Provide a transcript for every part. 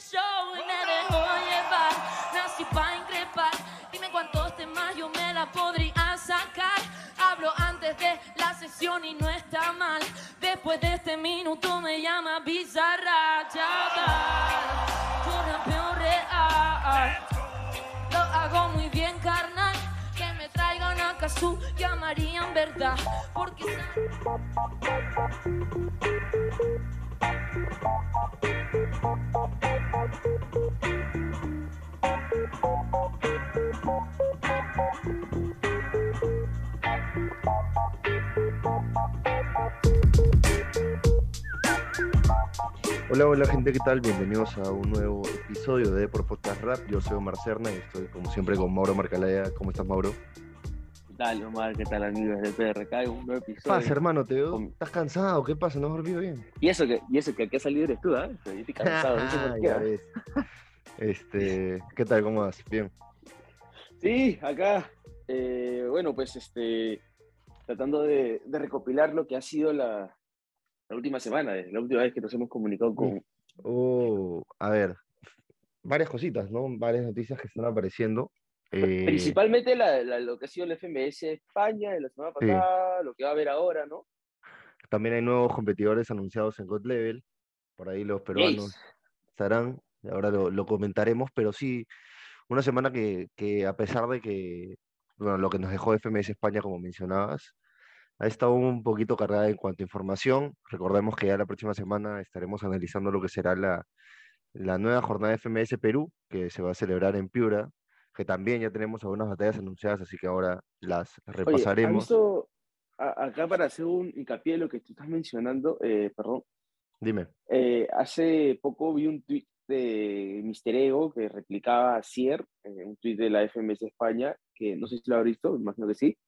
y me dejo llevar. Nací pa' increpar. Dime cuántos temas yo me la podría sacar. Hablo antes de la sesión y no está mal. Después de este minuto me llama bizarra. Chaval, rapeo real. Lo hago muy bien, carnal. Que me traigan a Kazoo, llamarían verdad. Porque. Hola, hola gente, ¿qué tal? Bienvenidos a un nuevo episodio de Por Podcast Rap. Yo soy Omar Cerna y estoy como siempre con Mauro Marcalaya. ¿Cómo estás, Mauro? ¿Qué tal, Omar? ¿Qué tal, amigos del PRK? Un nuevo ¿Qué episodio. pasa, hermano? ¿Te veo? Con- ¿Estás cansado? ¿Qué pasa? ¿No has dormido bien? Y eso que, y eso que aquí ha salido eres tú. Yo estoy cansado, no sé por qué, ya ¿ah? ves. Este, ¿qué tal? ¿Cómo vas? Bien. Sí, acá, eh, bueno, pues este, tratando de, de recopilar lo que ha sido la, la última semana, la última vez que nos hemos comunicado con... Oh, a ver, varias cositas, ¿no? Varias noticias que están apareciendo. Eh, Principalmente la, la- lo que ha sido el FMS España de la semana Sí. pasada, lo que va a haber ahora, ¿no? También hay nuevos competidores anunciados en God Level. Por ahí los peruanos Jace. estarán, ahora lo, lo comentaremos, pero sí, una semana que, que a pesar de que, bueno, lo que nos dejó FMS España, como mencionabas, ha estado un poquito cargada en cuanto a información. Recordemos que ya la próxima semana estaremos analizando lo que será la, la nueva jornada de FMS Perú, que se va a celebrar en Piura, que también ya tenemos algunas batallas anunciadas, así que ahora las Oye, ¿has repasaremos. a- acá para hacer un hincapié en lo que tú estás mencionando, eh, perdón, Dime. Eh, hace poco vi un tweet de Mr. Ego que replicaba a Cier, eh, un tweet de la FMS España, que no sé si lo habrá visto, imagino que sí,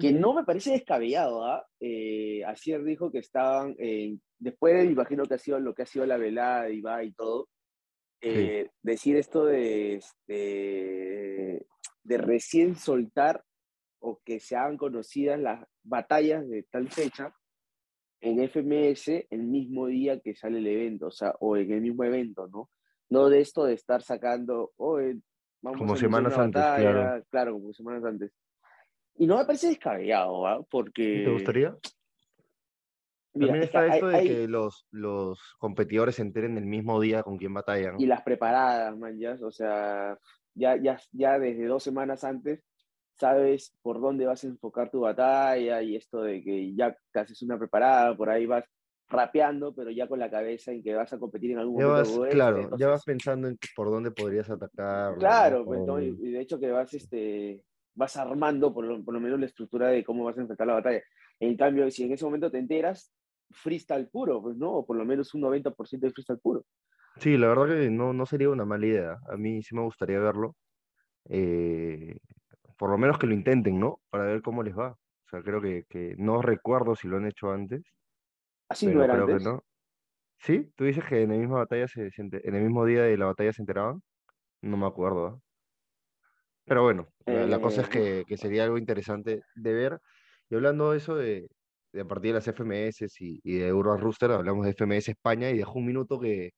Que no me parece descabellado. ¿ah? Eh, Asier dijo que estaban, eh, después de, imagino que ha sido lo que ha sido la velada de Ibai y todo, eh, decir esto de, este, de recién soltar o que se hagan conocidas las batallas de tal fecha en FMS el mismo día que sale el evento, o sea, o en el mismo evento, ¿no? No de esto de estar sacando, oh, eh, vamos Como a semanas una antes, claro. batalla", claro, como semanas antes. Y no me parece descabellado, ¿ah? Porque... ¿Te gustaría? mira, También está esto de hay- que los, los competidores se enteren el mismo día con quién batallan. y las preparadas, man, ya, o sea, ya, ya, ya desde dos semanas antes sabes por dónde vas a enfocar tu batalla y esto de que ya te haces una preparada, por ahí vas rapeando, pero ya con la cabeza en que vas a competir en algún Ya momento. vas, claro, ya vas pensando en por dónde podrías atacar. Claro, pues, y de hecho que vas, este, vas armando por lo, por lo menos la estructura de cómo vas a enfrentar la batalla. En cambio, si en ese momento te enteras, freestyle puro, pues, ¿no? O por lo menos un 90% de freestyle puro. Sí, la verdad que no, no sería una mala idea. A mí sí me gustaría verlo. Eh, por lo menos que lo intenten, ¿no? Para ver cómo les va. O sea, creo que, que no recuerdo si lo han hecho antes, Así no era creo antes. que no. ¿Sí? ¿Tú dices que en la misma batalla se, en el mismo día de la batalla se enteraban? No me acuerdo, ¿ah? Pero bueno, la, la cosa es Eh, que, que sería algo interesante de ver. Y hablando de eso, de, de a partir de las FMS y, y de Euro Rooster, hablamos de FMS España y dejó un minuto que,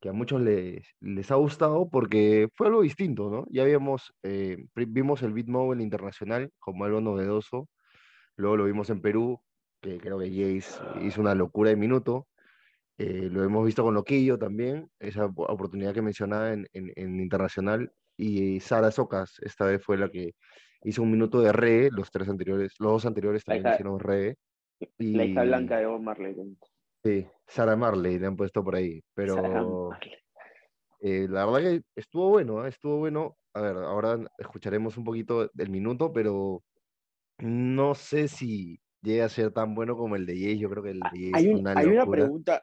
que a muchos les, les ha gustado porque fue algo distinto, ¿no? Ya habíamos, eh, vimos el Beatmobile Internacional como algo novedoso, luego lo vimos en Perú, que creo que Jace hizo una locura de minuto. Eh, lo hemos visto con Loquillo también, esa op- oportunidad que mencionaba en, en, en Internacional. Y Sara Socas, esta vez fue la que hizo un minuto de reggae, los tres anteriores, los dos anteriores también hija- hicieron reggae. La hija Y- blanca de Bob Marley. Sí, Sara Marley le han puesto por ahí, pero eh, la verdad que estuvo bueno, ¿ah? Estuvo bueno. A ver, ahora escucharemos un poquito del minuto, pero no sé si llega a ser tan bueno como el de Jace. Yo creo que el de Jace Hay, un- una hay una pregunta,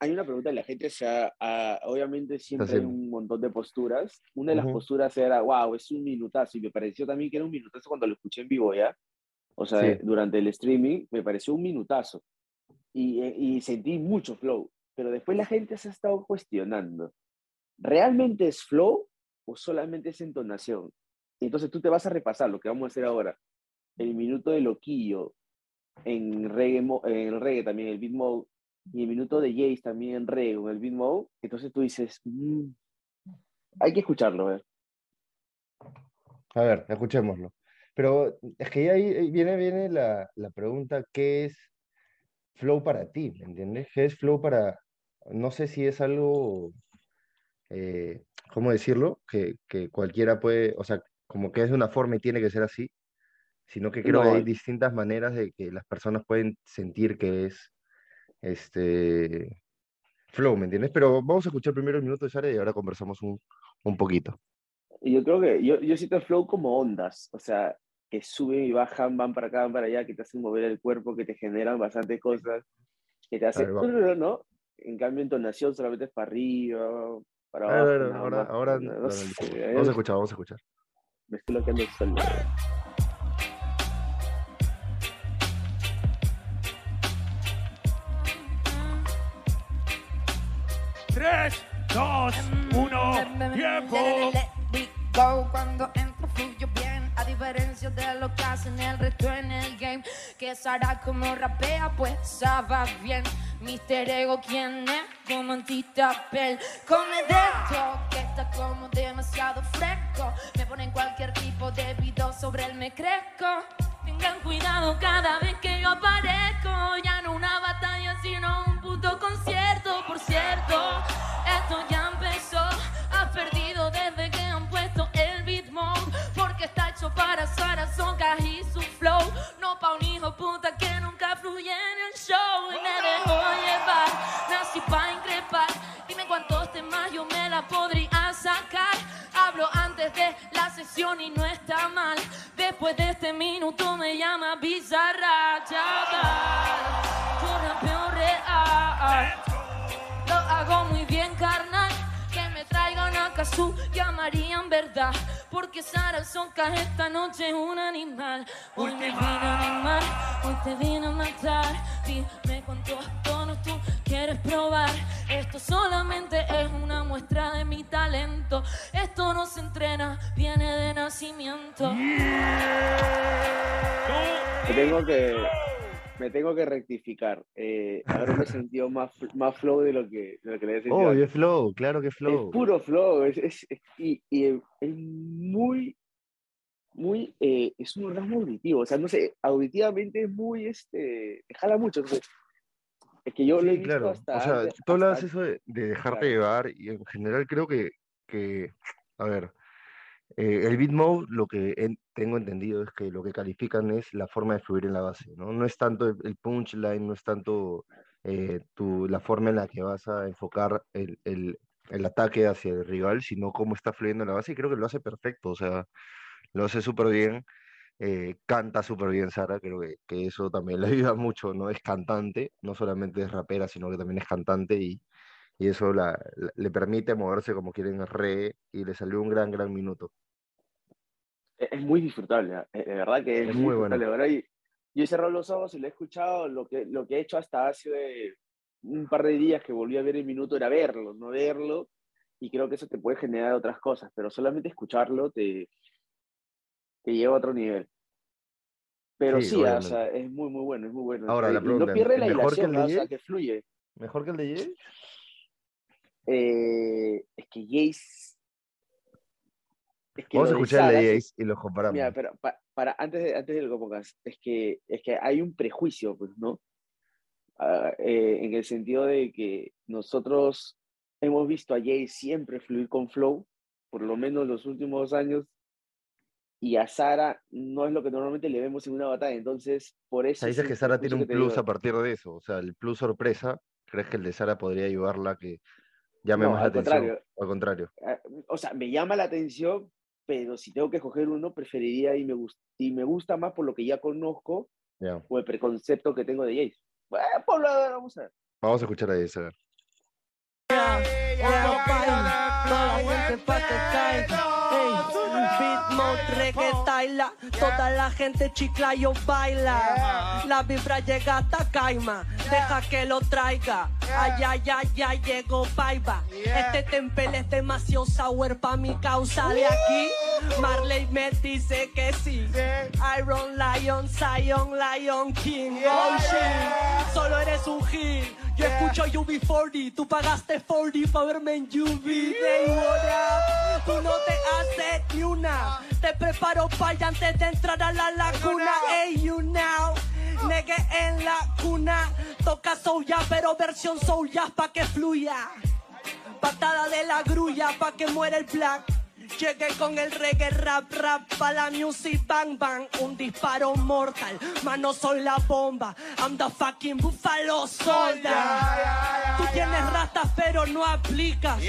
hay una pregunta de la gente, o sea, ah, obviamente siempre hay un montón de posturas. Una de las Ujú. posturas era, wow, es un minutazo, y me pareció también que era un minutazo cuando lo escuché en vivo, ¿ya? O sea, Sí. durante el streaming me pareció un minutazo. Y, eh, y sentí mucho flow, pero después la gente se ha estado cuestionando, ¿realmente es flow o solamente es entonación? Y entonces tú te vas a repasar lo que vamos a hacer ahora. El minuto de loquillo en reggae, en reggae también, el beat mode, y el minuto de Jace también re con el beat mode, entonces tú dices, "Mm, hay que escucharlo, a ver. A ver, escuchémoslo. Pero es que ahí viene, viene la, la pregunta, ¿qué es flow para ti? ¿Me entiendes? ¿Qué es flow para, no sé si es algo, eh, ¿cómo decirlo? Que, que cualquiera puede, o sea, como que es de una forma y tiene que ser así, sino que creo que No, hay distintas maneras de que las personas pueden sentir que es este flow, ¿me entiendes? Pero vamos a escuchar primero el minuto de Sara y ahora conversamos un, un poquito. Yo creo que yo, yo siento el flow como ondas, o sea, que suben y bajan, van para acá, van para allá, que te hacen mover el cuerpo, que te generan bastantes cosas, que te hacen... Ver, ¿no? En cambio, entonación solamente es para arriba, para abajo. A ver, ahora, ahora, no, no, no, ¿eh? vamos a escuchar, vamos a escuchar. Me estoy loqueando el suelo. 3, 2, 1, tiempo. Cuando entro fluyo bien, a diferencia de lo que hacen el resto en el game. Que Sara como rapea, pues sabe bien. Mister Ego, ¿quién es? Como en Titapel. Come de esto, que está como demasiado fresco. Me ponen cualquier tipo de video sobre él, me crezco. Tengan cuidado cada vez que yo aparezco. Nací pa' increpar Dime cuántos temas yo me la podría sacar Hablo antes de la sesión y no está mal Después de este minuto me llama bizarra chaval Tu rapeo real lo hago muy bien, carnal. Que me traigan a Kazu, llamarían verdad. Porque Sara Sonka esta noche es un animal. Hoy me vine a animar, hoy te vine a matar. Dime cuántos tonos tú quieres probar. Esto solamente es una muestra de mi talento. Esto no se entrena, viene de nacimiento. Me tengo que, me tengo que rectificar. Eh, ahora me he sentido más, más flow de lo que, de lo que le he sentido Oh, es flow, claro que es flow. Es puro flow, es, es- es- y, y es muy, muy, eh, es un orgasmo auditivo, o sea, no sé, auditivamente es muy, este, te jala mucho, entonces, es que yo lo he Sí, visto claro. hasta O sea, antes- tú hasta- eso de, de dejarte claro. llevar y en general creo que, que a ver, eh, el beat mode lo que en- tengo entendido es que lo que califican es la forma de fluir en la base, ¿no? No es tanto el, el punchline, no es tanto eh, tu, la forma en la que vas a enfocar el, el, el ataque hacia el rival, sino cómo está fluyendo en la base y creo que lo hace perfecto, o sea, lo hace súper bien. Eh, canta súper bien Sara, creo que, que eso también le ayuda mucho, ¿no? Es cantante, no solamente es rapera, sino que también es cantante y, y eso la, la- le permite moverse como quiere en el re y le salió un gran, gran minuto. Es es muy disfrutable, ¿ah? Eh, de verdad que es, Es muy bueno. disfrutable. Ahora, y- yo he cerrado los ojos y lo he escuchado, lo que, lo que he hecho hasta hace un par de días que volví a ver el minuto era verlo, no verlo, y creo que eso te puede generar otras cosas, pero solamente escucharlo te, te lleva a otro nivel. Pero Sí, sí, ah, o sea, es muy, muy bueno, es muy bueno. Ahora, la pregunta, no pierde la ¿mejor que o sea, que fluye. ¿Mejor que el de Jay? Eh, es que Jace... Es que Vamos a escuchar el de Jace y los comparamos. Mira, pero pa- para, antes, de, antes de lo que pongas, es que, es que hay un prejuicio, pues, ¿no? Ah, eh, en el sentido de que nosotros hemos visto a Jay siempre fluir con flow, por lo menos los últimos años, y a Sara no es lo que normalmente le vemos en una batalla, entonces, por O eso... sea, dices es que el Sara tiene un plus digo. a partir de eso, o sea, el plus sorpresa, ¿crees que el de Sara podría ayudarla a que llame No, más la atención? contrario. O al contrario. Ah, O sea, me llama la atención, pero si tengo que escoger uno, preferiría y me, gus- y me gusta más por lo que ya conozco o el preconcepto que tengo de Jace. Bueno, lo vamos a ver. Vamos a escuchar a Jace, a ver. Toda la gente pa' que caiga. Ey, Beat mode, reggae, taila. Toda la gente chiclayo baila. La vibra llega hasta Caima. Deja que lo traiga. Ay, ay, ay, ay, llegó Paiva. Este temple es demasiado sour pa' mi causa de aquí. Marley me dice que sí. Iron Lion, Zion, Lion King. Oh shit. Solo eres un hit. Yo escucho UB40, tú pagaste 40 para verme en UB. They up? Tú no te haces ni una. Te preparo para antes de entrar a la laguna. Hey, you now. Negue en la cuna. Toca soul ya, pero versión soul ya pa' que fluya. Patada de la grulla pa' que muera el black. Llegué con el reggae rap rap pa' la music bang bang. Un disparo mortal, mano soy la bomba. I'm the fucking buffalo soldier. Tú tienes rastas pero no aplicas.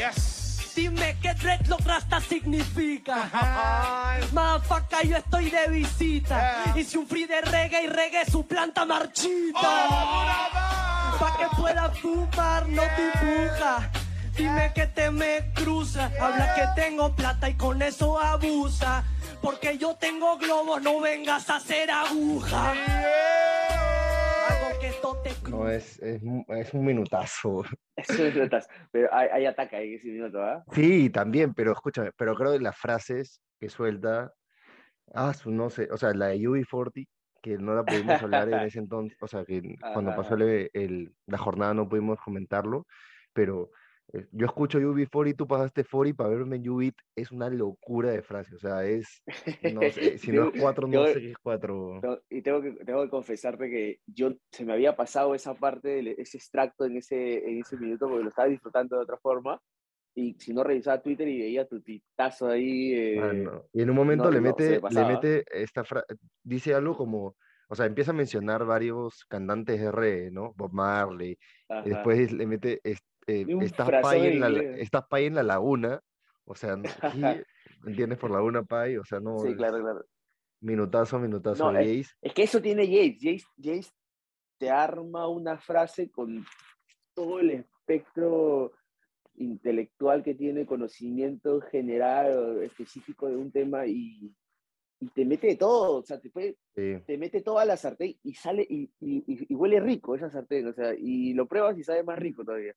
Dime qué dreadlock rasta significa. Motherfucker yo estoy de visita. Hice un free de reggae y reggae su planta marchita. Pa' que pueda fumar no te empuja Dime que te me cruza, habla que tengo plata y con eso abusa. Porque yo tengo globos, no vengas a hacer aguja. Algo que esto te No, es, es, un- es un minutazo. Es verdad. Pero hay, hay ataque ahí ese minuto, ¿ah? Sí, también, pero escúchame, pero creo que las frases que suelta, ah, su no sé, o sea, la de UB40, que no la pudimos hablar en ese entonces, o sea, que cuando pasó el- el- la jornada no pudimos comentarlo, pero eh, yo escucho UB40 y tú pasaste 40 para verme en UB, es una locura de frase, o sea, es, no sé, si no es 4, no sé qué es 4. No, y tengo que, tengo que confesarte que yo se me había pasado esa parte, ese extracto en ese, en ese minuto porque lo estaba disfrutando de otra forma. Y si no revisaba Twitter y veía tu titazo ahí. eh, Ah, no. Y en un momento le mete, me le mete esta frase, dice algo como, o sea, empieza a mencionar varios cantantes de reggae, ¿no? Bob Marley, y después le mete, eh, estás pay en la, estás pay en la laguna, o sea. ¿Me entiendes? Por Laguna Pay, o sea, no, Sí, claro, claro. minutazo, minutazo No, de es- Jace. Es que eso tiene Jace. Jace, Jace te arma una frase con todo el espectro intelectual que tiene, conocimiento general o específico de un tema y, y te mete de todo, o sea, te, puede, Sí, te mete toda la sartén y sale y, y- y- y huele rico esa sartén, o sea, y lo pruebas y sabe más rico todavía.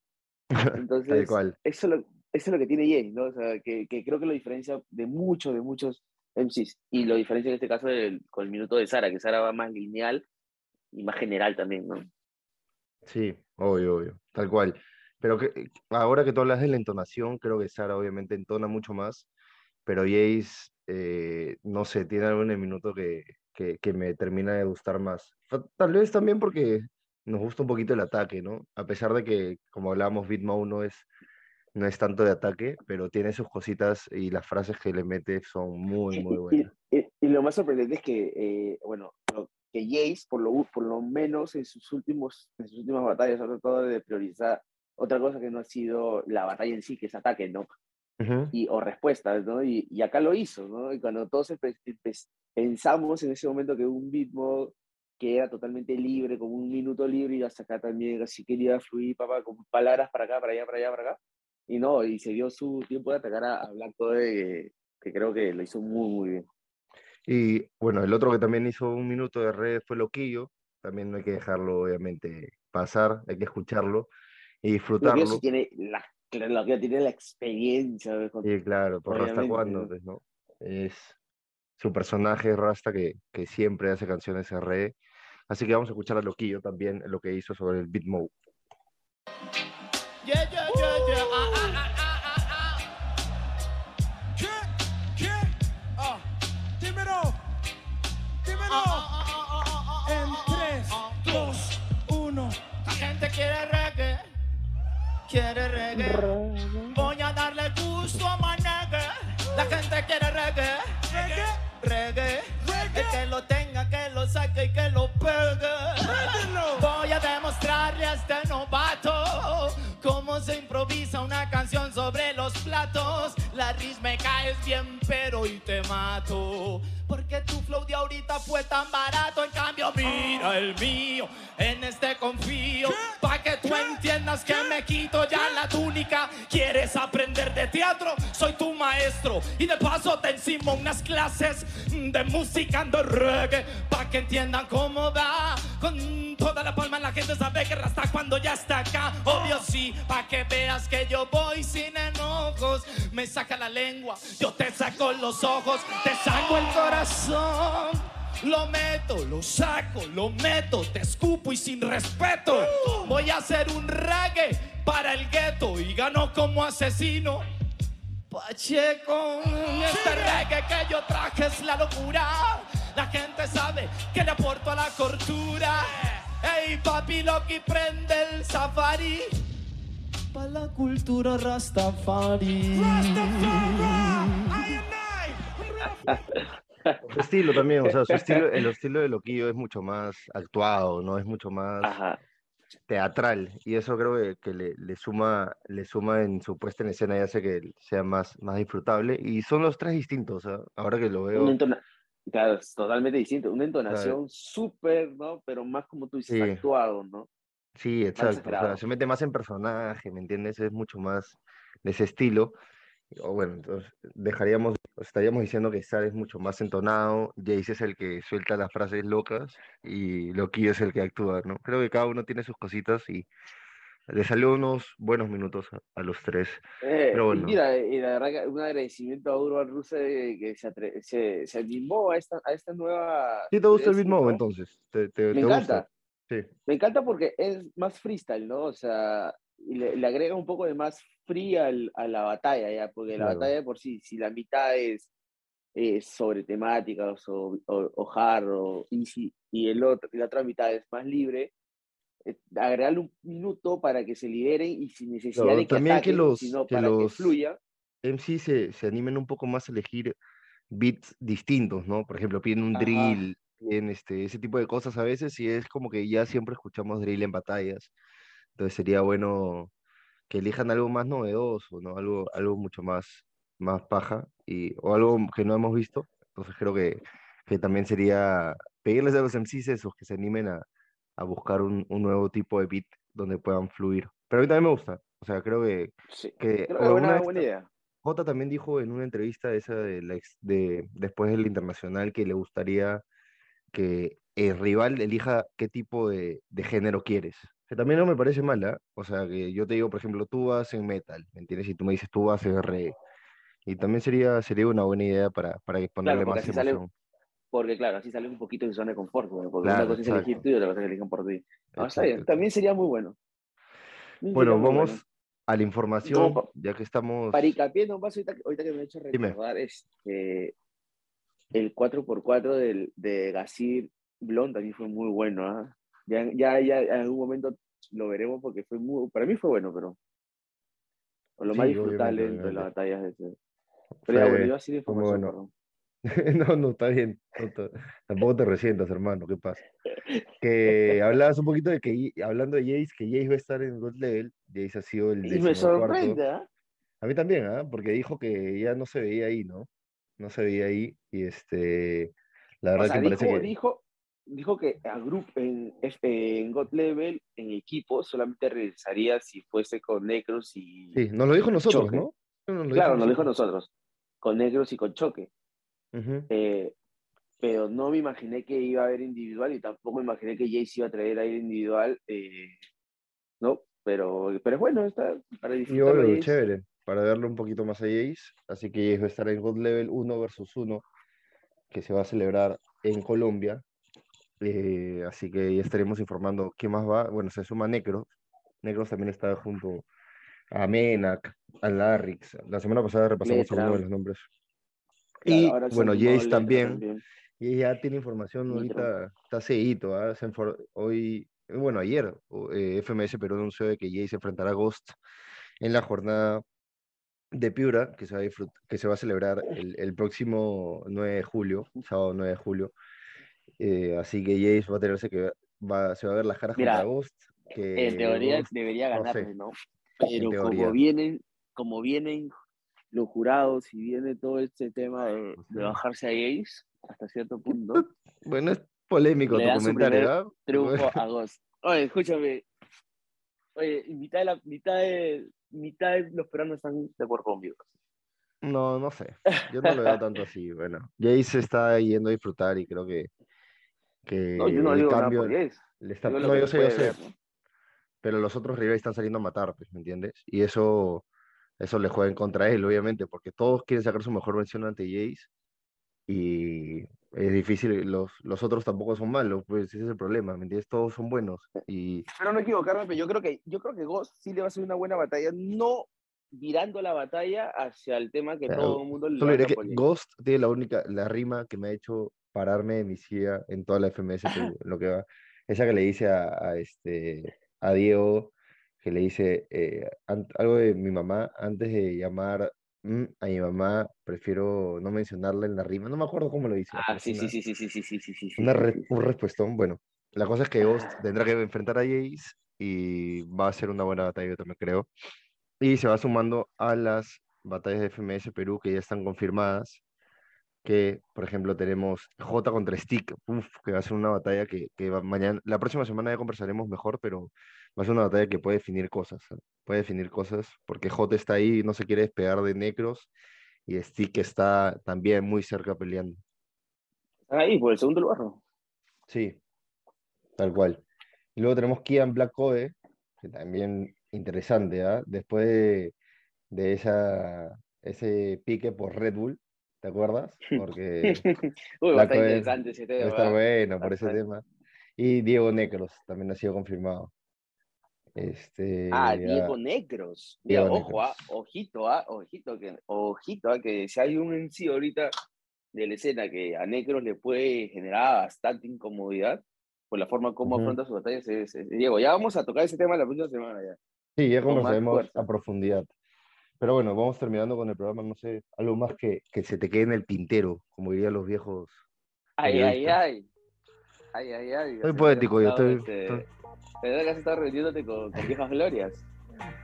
Entonces, cual. eso, es lo, eso es lo que tiene Jace, ¿no? O sea, que, que creo que lo diferencia de muchos, de muchos MCs. Y lo diferencia en este caso del- con el minuto de Sara, que Sara va más lineal y más general también, ¿no? Sí, obvio, obvio, tal cual. Pero que, eh, ahora que tú hablas de la entonación, creo que Sara obviamente entona mucho más, pero Jace, eh, no sé, tiene algo en el minuto que, que, que me termina de gustar más. Tal vez también porque nos gusta un poquito el ataque, ¿no? A pesar de que, como hablábamos, Beat Mode no es, no es tanto de ataque, pero tiene sus cositas y las frases que le mete son muy, muy buenas. y- y lo más sorprendente es que, eh, bueno, que Jace, por lo, por lo menos en sus, últimos, en sus últimas batallas, ha tratado de priorizar otra cosa que no ha sido la batalla en sí, que es ataque, ¿no? Y, o respuestas, ¿no? Y, y acá lo hizo, ¿no? Y cuando todos pensamos en ese momento que un ritmo que era totalmente libre, como un minuto libre, y hasta acá también así quería fluir, papá, con palabras para acá, para allá, para allá, para acá. Y no, y se dio su tiempo de atacar a, a Black Code, que, creo que lo hizo muy, muy bien. Y bueno, el otro que también hizo un minuto de red fue Loquillo. También no hay que dejarlo, obviamente, pasar, hay que escucharlo y disfrutarlo. sí tiene la, lo que tiene la experiencia. Con- Sí, claro, por Rasta cuando, ¿no? pues, ¿no? Es su personaje Rasta que, que siempre hace canciones de reggae. Así que vamos a escuchar a Loquillo también lo que hizo sobre el beat mode. Yeah, yeah, yeah, yeah. Ah, ah, ah, ah, ah, ah. ¿Qué? ¿Qué? Ah, dímelo. Dímelo. En 3, 2, 1. La gente quiere reggae, quiere reggae. Voy a darle gusto a Manegue. La gente quiere una canción sobre los platos. La ris me caes bien, pero hoy te mato. Porque tu flow de ahorita fue tan barato. En cambio, mira el mío. En este confío. Pa' que tú entiendas que me quito ya la túnica. ¿Quieres aprender de teatro? Soy tu maestro. Y de paso te encimo unas clases de música ando reggae. Pa' que entiendan cómo va. Con toda la palma la gente sabe que rasta cuando ya está acá. Obvio sí, pa' que veas que yo voy sin enojos. Me saca la lengua, yo te saco los ojos, te saco el corazón. Lo meto, lo saco, lo meto, te escupo y sin respeto. Voy a hacer un reggae para el gueto y gano como asesino. Pacheco, este reggae que yo traje es la locura. La gente sabe que le aporto a la cortura. Ey, papi Loki, prende el safari. Pa' la cultura Rastafari. Su estilo también, o sea, su estilo, el estilo de Loquillo es mucho más actuado, ¿no? Es mucho más Ajá. teatral y eso creo que, que le, le suma, le suma en su puesta en escena y hace que sea más, más disfrutable y son los tres distintos, ¿ah? ahora que lo Una veo, entona- Claro, es totalmente distinto. Una entonación súper, ¿no? Pero más como tú dices, Sí. actuado, ¿no? sí, exacto, o sea, se mete más en personaje, ¿me entiendes? Es mucho más de ese estilo. O bueno, entonces dejaríamos, estaríamos diciendo que Sar es mucho más entonado, Jace es el que suelta las frases locas y Loquillo es el que actúa, ¿no? Creo que cada uno tiene sus cositas y le salió unos buenos minutos a, a los tres. Eh, Pero y bueno. mira, y la verdad un agradecimiento a Urban Ruse que se, atre- se, se animó a esta, a esta nueva... ¿Sí te gusta el serie, beat mode ¿no? entonces? ¿Te, te- Me te gusta? encanta. Sí, Me encanta porque es más freestyle, ¿no? O sea, y le, le agrega un poco de más fría al- a la batalla, ¿ya? Porque la Claro. batalla de por sí, si la mitad es, es sobre temáticas o, o, o hard o easy, y, el otro, y la otra mitad es más libre, eh, agregarle un minuto para que se liberen y sin necesidad Claro, de que también que ataquen, los- sino que para que los- fluya. MC se, se animen un poco más a elegir beats distintos, ¿no? Por ejemplo, piden un Ajá. drill, piden este, ese tipo de cosas a veces y es como que ya siempre escuchamos drill en batallas. Entonces sería bueno que elijan algo más novedoso, ¿no? Algo, algo mucho más, más paja y, o algo que no hemos visto. Entonces creo que, que también sería pedirles a los MCs esos que se animen a, a buscar un, un nuevo tipo de beat donde puedan fluir. Pero a mí también me gusta. O sea, creo que, Sí, que creo buena, buena idea. Jota también dijo en una entrevista esa de, la ex- de después del internacional que le gustaría que el rival elija qué tipo de, de género quieres. Que también no me parece mala. O sea, que yo te digo, por ejemplo, tú vas en metal, ¿me entiendes? Y tú me dices, tú vas en reggae. Y también sería, sería una buena idea para, para ponerle más así sale- emoción. Porque claro, así sale un poquito de zona de confort, ¿no? porque Claro, una cosa es elegir exacto. tú y otra cosa es elijan por ti. Ah, está bien, Exacto. también sería muy bueno. Bueno, muy vamos bueno. a la información, ya que estamos... Para hincapié nomás, ahorita, que- ahorita que me he hecho Dime. recordar, este, el 4x4 del, de Gasir Blond también fue muy bueno. ¿ah? Ya, ya, ya en algún momento lo veremos porque fue muy, para mí fue bueno, pero lo más Sí, disfrutable obviamente, dentro de las batallas de ese. Pero ya, Fue- bueno, iba a muy información, bueno. No, no, está bien. no tampoco te resientas, hermano. ¿Qué pasa? Que hablabas un poquito de que, hablando de Jace, que Jace va a estar en God Level. Jace ha sido el Y me sorprende, ¿ah? A mí también, ¿ah? Porque dijo que ya no se veía ahí, ¿no? No se veía ahí. Y este, la O verdad sea, que parece dijo, que. dijo, dijo que a group en, en God Level, en equipo, solamente regresaría si fuese con Necros y. Sí, nos lo dijo nosotros, Choque. ¿no? Nos lo claro, nos lo dijo nosotros. nosotros. Con Necros y con Choque. Ujú. Eh, pero no me imaginé que iba a haber individual y tampoco me imaginé que Jace iba a traer a ir individual. eh, ¿no? Pero, pero es bueno, está para disfrutarlo. Jace. chévere, para verlo un poquito más a Jace. Así que Jace va a estar en God Level 1 versus 1, que se va a celebrar en Colombia. Eh, así que ya estaremos informando quién más va. Bueno, se suma Necros. Necros también está junto a Menac, a Larrix. La semana pasada repasamos algunos de los nombres. Claro, y bueno, Jace Letra también. Y ya tiene información Nitro. ahorita, está seguito, ¿ah? Se enfor- hoy, eh, bueno, ayer eh, FMS Perú anunció de que Jay se enfrentará a Ghost en la jornada de Piura, que se va a, que se va a celebrar el, el próximo 9 de julio, sábado 9 de julio. Eh, así que Jace va a tenerse que va, se va a ver las caras Mira, contra Ghost. Que En teoría Ghost- debería no sé, ¿no? Pero como vienen, como vienen los jurados, si viene todo este tema de, de bajarse a Ace hasta cierto punto, Bueno, es polémico Le tu comentario, primer ¿ah? triunfo a Ghost. Oye, escúchame. Oye, y mitad de, la, mitad de, mitad de los peruanos están de acuerdo conmigo. No, no sé. Yo no lo veo tanto así. Bueno, Jace está yendo a disfrutar y creo que, que No, yo no el digo nada cambio por Ace. le está. No, yo se sé, yo sé. ver, ¿no? Pero los otros rivales están saliendo a matar, pues, ¿me entiendes? Y eso, eso le juega en contra a él, obviamente, porque todos quieren sacar su mejor versión ante Jace y es difícil. Los, los otros tampoco son malos, pues ese es el problema, ¿me entiendes? Todos son buenos y Espero no equivocarme, pero yo creo que yo creo que Ghost sí le va a hacer una buena batalla, no virando la batalla hacia el tema que Claro, todo el mundo le Solo diré que. Ghost tiene la única, la rima que me ha hecho pararme de mi silla en toda la FMS lo que va. Esa que le dice a, a este, a Diego, que le dice eh, algo de mi mamá, antes de llamar mm, a mi mamá, prefiero no mencionarla en la rima. No me acuerdo cómo lo dice. Ah, sí, una- sí, sí, sí, sí, sí, sí, sí, una re- un respuestón. Bueno, la cosa es que Ghost tendrá que enfrentar a Jace y va a ser una buena batalla, yo también creo. Y se va sumando a las batallas de FMS Perú que ya están confirmadas. Que, por ejemplo, tenemos J contra Stick, uf, que va a ser una batalla que, que va- mañana, la próxima semana ya conversaremos mejor, pero va a ser una batalla que puede definir cosas. Puede definir cosas, porque J está ahí, no se quiere despegar de Necros, y Stick está también muy cerca peleando. Están ahí por el segundo lugar. ¿no? Sí, tal cual. Y luego tenemos Kian Black Code, que también interesante, ¿ah? Después de, de esa, ese pique por Red Bull, ¿te acuerdas? Porque Uy, bastante interesante ese va a tema. estar ¿ah? bueno por ese tema. Y Diego Necros también ha sido confirmado. Este, Ah, Diego Necros. Diego ojo, ah, ojito, ah, ojito, que, ojito, ah, que si hay un en sí ahorita de la escena que a Necros le puede generar bastante incomodidad por la forma como Ujú. afronta sus batallas es, es Diego. Ya vamos a tocar ese tema la próxima semana ya. Sí, ya con más conversaremos fuerza. a profundidad. Pero bueno, vamos terminando con el programa, no sé, algo más que, que se te quede en el tintero, como dirían los viejos. Ay, ay, ay. Ay, ay, ay. Estoy Así poético, yo estoy- este, estoy- ¿Verdad que has estado reuniéndote con, con viejas glorias?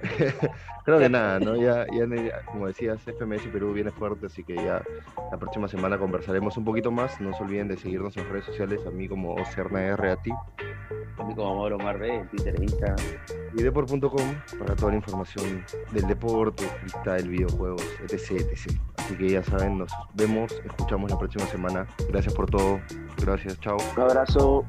Creo que nada, ¿no? Ya, ya, como decías, FMS Perú viene fuerte, así que ya la próxima semana conversaremos un poquito más. No se olviden de seguirnos en redes sociales, a mí como OCRNR, a ti, mí como Mauro Marbe, en Twitter e Instagram. y deport.com para toda la información del deporte, freestyle, videojuegos, etc, etc. Así que ya saben, nos vemos, escuchamos la próxima semana. Gracias por todo, gracias, chao. Un abrazo.